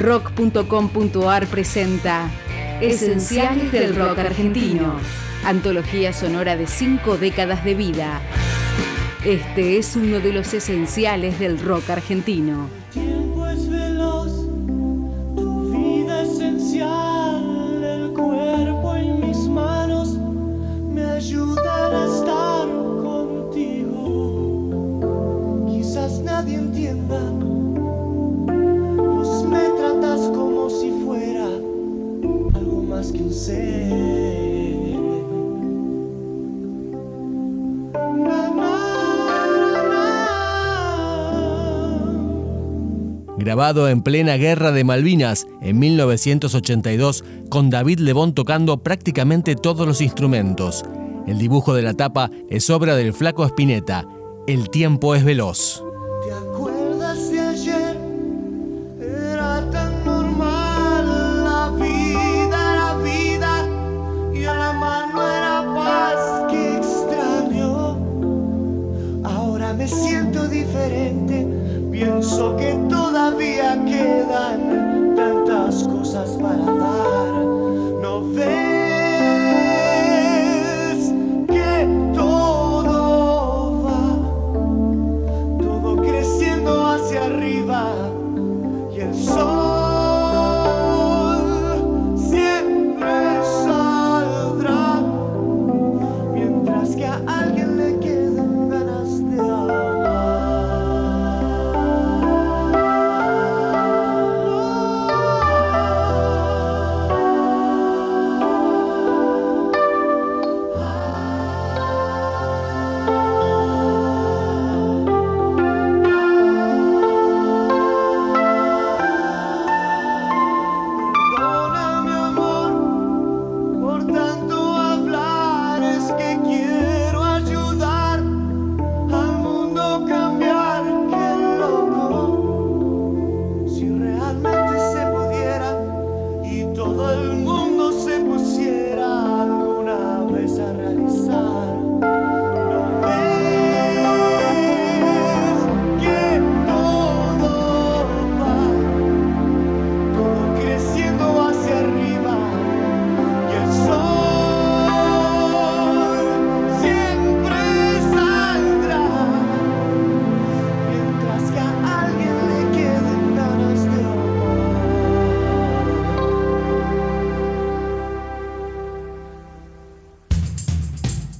Rock.com.ar presenta Esenciales del Rock Argentino. Antología sonora de cinco décadas de vida. Este es uno de los esenciales del rock argentino. tiempo es veloz, vida esencial, el cuerpo en mis manos me ayudan grabado en plena guerra de Malvinas en 1982, con David Lebón tocando prácticamente todos los instrumentos. El dibujo de la tapa es obra del flaco Spinetta. El tiempo es veloz. Me siento diferente, pienso que todavía quedan